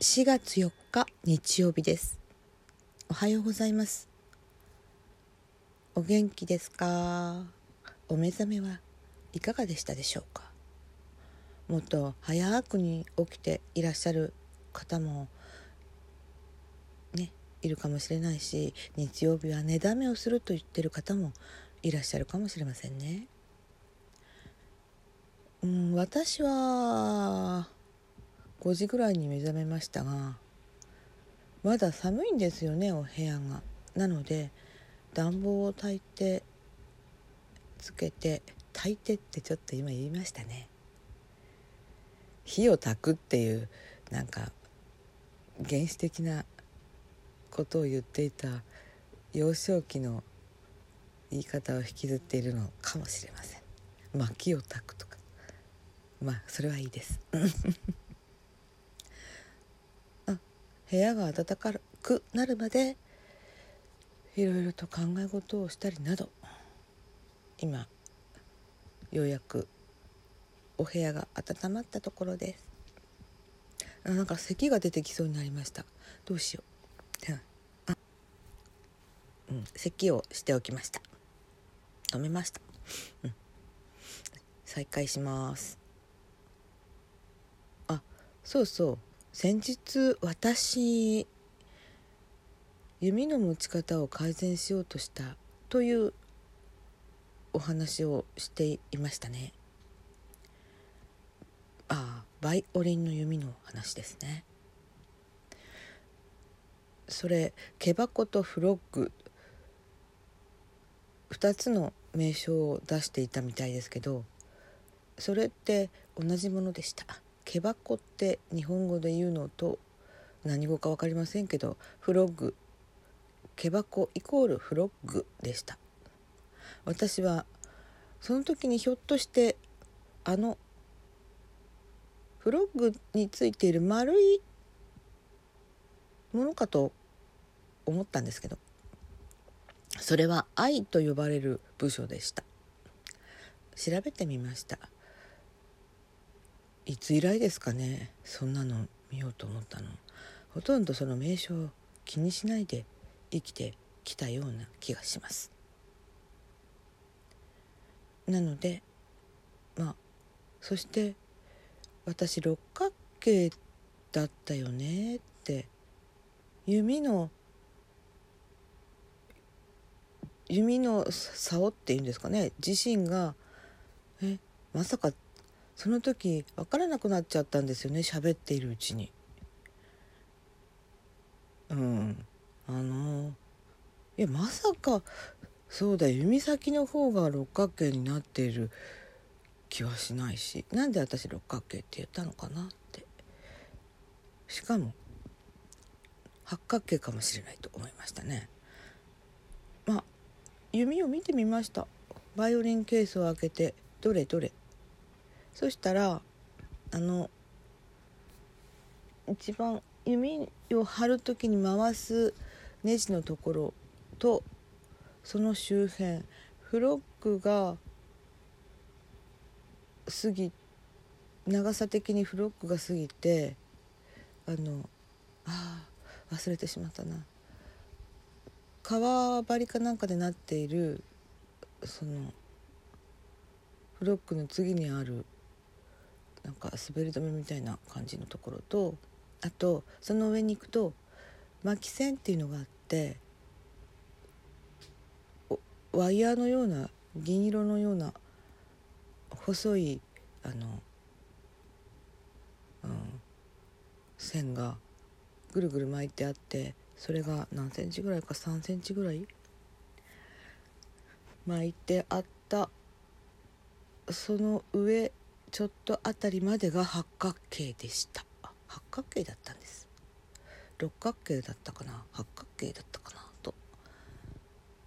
4月4日日曜日です。おはようございます。お元気ですか？お目覚めはいかがでしたでしょうか？もっと早くに起きていらっしゃる方もねいるかもしれないし日曜日は寝だめをすると言ってる方もいらっしゃるかもしれませんね。うん、私は5時ぐらいに目覚めましたがまだ寒いんですよねお部屋が。なので暖房を焚いてつけて炊いてってちょっと今言いましたね。火を焚くっていうなんか原始的なことを言っていた幼少期の言い方を引きずっているのかもしれません薪を焚くまあそれはいいです。あ部屋が暖かくなるまでいろいろと考え事をしたりなど今ようやくお部屋が温まったところです。あなんか咳が出てきそうになりました。どうしよう。あうん咳をしておきました。止めました、うん、再開します。そうそう。先日私弓の持ち方を改善しようとしたというお話をしていましたね。ああバイオリンの弓の話ですね。それ毛箱とフロッグ。2つの名称を出していたみたいですけどそれって同じものでした。毛箱って日本語で言うのと何語か分かりませんけどフロッグ。毛箱イコールフロッグでした。私はその時にひょっとしてあのフロッグについている丸いものかと思ったんですけどそれは愛と呼ばれる部署でした。調べてみました。いつ以来ですかね？そんなの見ようと思ったの。ほとんどその名称を気にしないで生きてきたような気がします。なのでまあそして私六角形だったよねって弓の弓の竿っていうんですかね。自身がえまさかその時分からなくなっちゃったんですよね喋っているうちに。うん。あのいやまさかそうだ弓先の方が六角形になっている気はしないしなんで私六角形って言ったのかなって。しかも八角形かもしれないと思いましたね。まあ弓を見てみました。バイオリンケースを開けてどれどれ。そしたらあの一番弓を張る時に回すネジのところとその周辺フロッグが過ぎ長さ的にフロックが過ぎてあのあ忘れてしまったな。革張りかなんかでなっているそのフロックの次にあるなんか滑り止めみたいな感じのところとあとその上に行くと巻き線っていうのがあってワイヤーのような銀色のような細いあの、うん、線がぐるぐる巻いてあってそれが何センチぐらいか3センチぐらい巻いてあったその上ちょっとあたりまでが八角形でした。八角形だったんです。六角形だったかな。八角形だったかなと。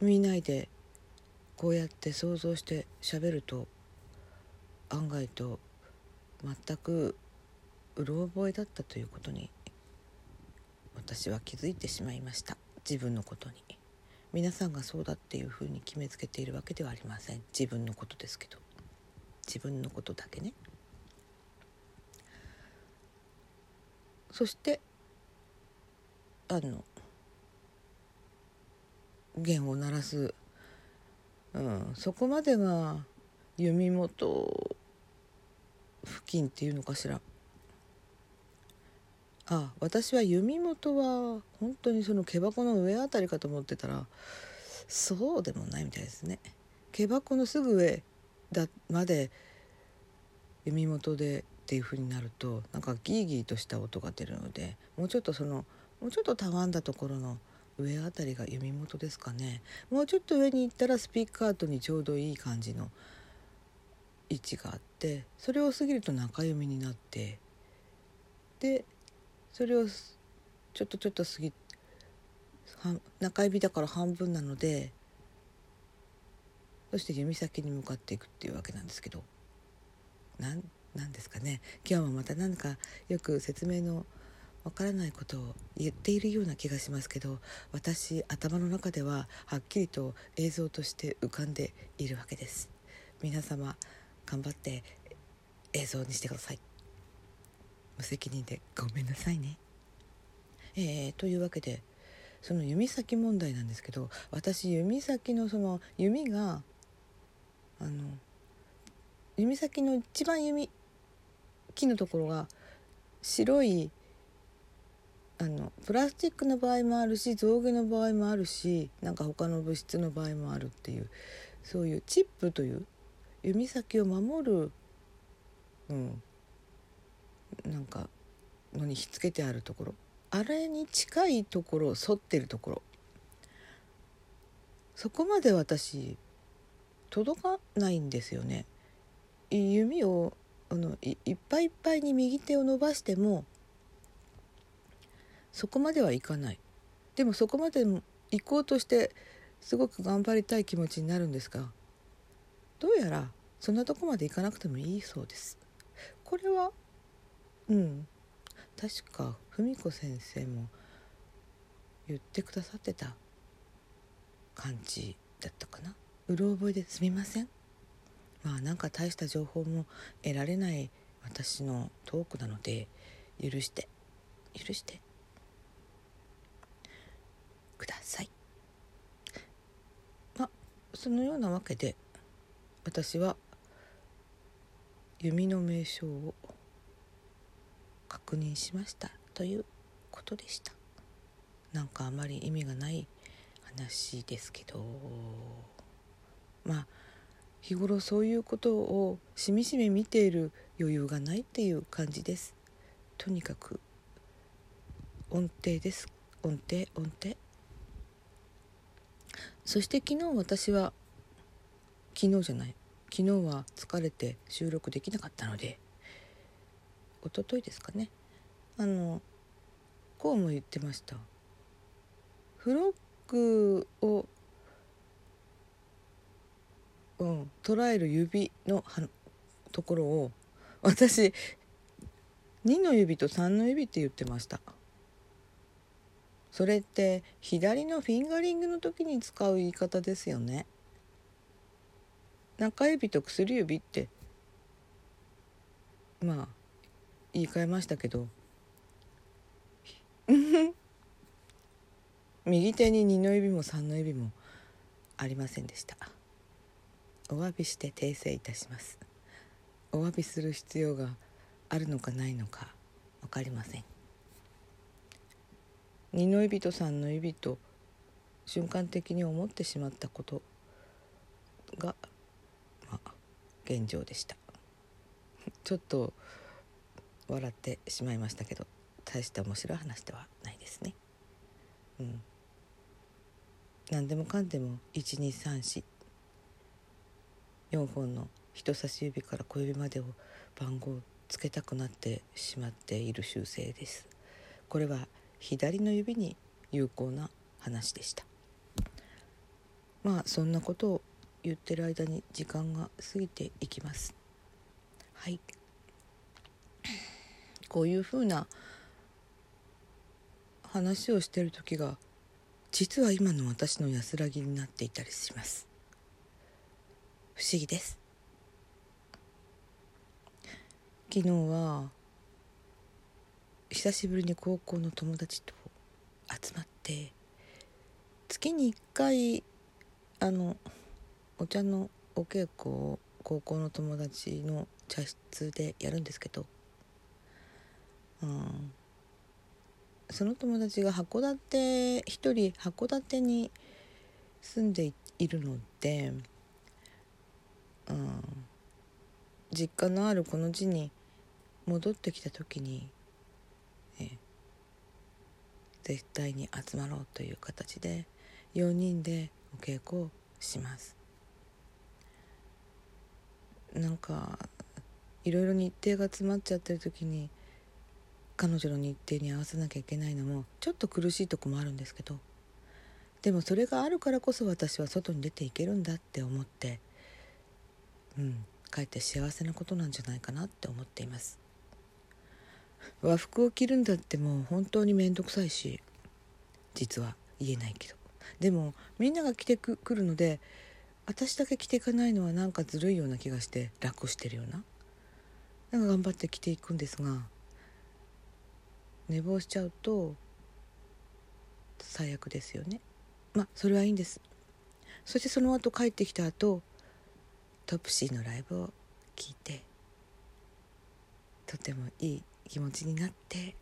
見ないでこうやって想像して喋ると案外と全くうろ覚えだったということに私は気づいてしまいました。自分のことに。皆さんがそうだっていうふうに決めつけているわけではありません。自分のことですけど。自分のことだけね。そしてあの弦を鳴らす、うん、そこまでが弓元付近っていうのかしら。あ私は弓元は本当にその毛箱の上あたりかと思ってたらそうでもないみたいですね。毛箱のすぐ上だまで弓元でっていう風になるとなんかギーギーとした音が出るのでもうちょっとそのもうちょっとたわんだところの上あたりが弓元ですかね。もうちょっと上に行ったらスピーカートにちょうどいい感じの位置があってそれを過ぎると中弓になってでそれをちょっとちょっと過ぎ中指だから半分なのでそして弓先に向かっていくっていうわけなんですけど。なんなんですかね。今日もまた何かよく説明のわからないことを言っているような気がしますけど私頭の中でははっきりと映像として浮かんでいるわけです。皆様頑張って映像にしてください。無責任でごめんなさいね。えー、というわけでその弓先問題なんですけど私弓先のその弓があの弓先の一番弓木のところが白いあのプラスチックの場合もあるし象牙の場合もあるしなんか他の物質の場合もあるっていうそういうチップという弓先を守る、うん、なんかのにひっつけてあるところ。あれに近いところを反ってるところ。そこまで私届かないんですよね。弓をあのいっぱいいっぱいに右手を伸ばしてもそこまではいかない。でもそこまで行こうとしてすごく頑張りたい気持ちになるんですがどうやらそんなとこまで行かなくてもいいそうです。これはうん。確か文子先生も言ってくださってた感じだったかな。うろ覚えですみません。まあなんか大した情報も得られない私のトークなので許して許して。ください。まあそのようなわけで私は弓の名称を確認しましたということでした。なんかあまり意味がない話ですけど。まあ日頃そういうことをしみしみ見ている余裕がないっていう感じです。とにかく音程です。音程音程。そして昨日私は昨日じゃない。昨日は疲れて収録できなかったので一昨日ですかね。あのこうも言ってました。フロッグをうん、捉える指のところを私2の指と3の指って言ってました。それって左のフィンガリングの時に使う言い方ですよね。中指と薬指ってまあ言い換えましたけど。右手に2の指も3の指もありませんでした。お詫びして訂正いたします。お詫びする必要があるのかないのか分かりません。二の指と三の指と瞬間的に思ってしまったことが、まあ、現状でした。ちょっと笑ってしまいましたけど大して面白い話ではないですね。うん。何でもかんでも1234 4本の人差し指から小指までを番号つけたくなってしまっている習性です。これは左の指に有効な話でした。まあそんなことを言ってる間に時間が過ぎていきます。はい。こういうふうな話をしてる時が実は今の私の安らぎになっていたりします。不思議です。昨日は久しぶりに高校の友達と集まって月に1回あのお茶のお稽古を高校の友達の茶室でやるんですけど、うん、その友達が函館一人函館に住んでいるので、うん、実家のあるこの地に戻ってきた時に、え絶対に集まろうという形で4人でお稽古をします。なんかいろいろ日程が詰まっちゃってる時に彼女の日程に合わせなきゃいけないのもちょっと苦しいとこもあるんですけどでもそれがあるからこそ私は外に出ていけるんだって思ってうん。かえって幸せなことなんじゃないかなって思っています。和服を着るんだってもう本当に面倒くさいし実は言えないけど。でもみんなが着てくるので私だけ着ていかないのはなんかずるいような気がして楽してるような。なんか頑張って着ていくんですが寝坊しちゃうと最悪ですよね。まあそれはいいんです。そしてその後帰ってきた後トップシーのライブを聞いてとてもいい気持ちになって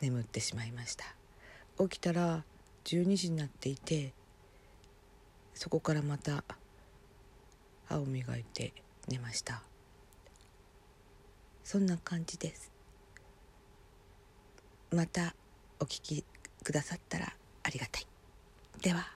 眠ってしまいました。起きたら12時になっていてそこからまた歯を磨いて寝ました。そんな感じです。またお聞きくださったらありがたい。では。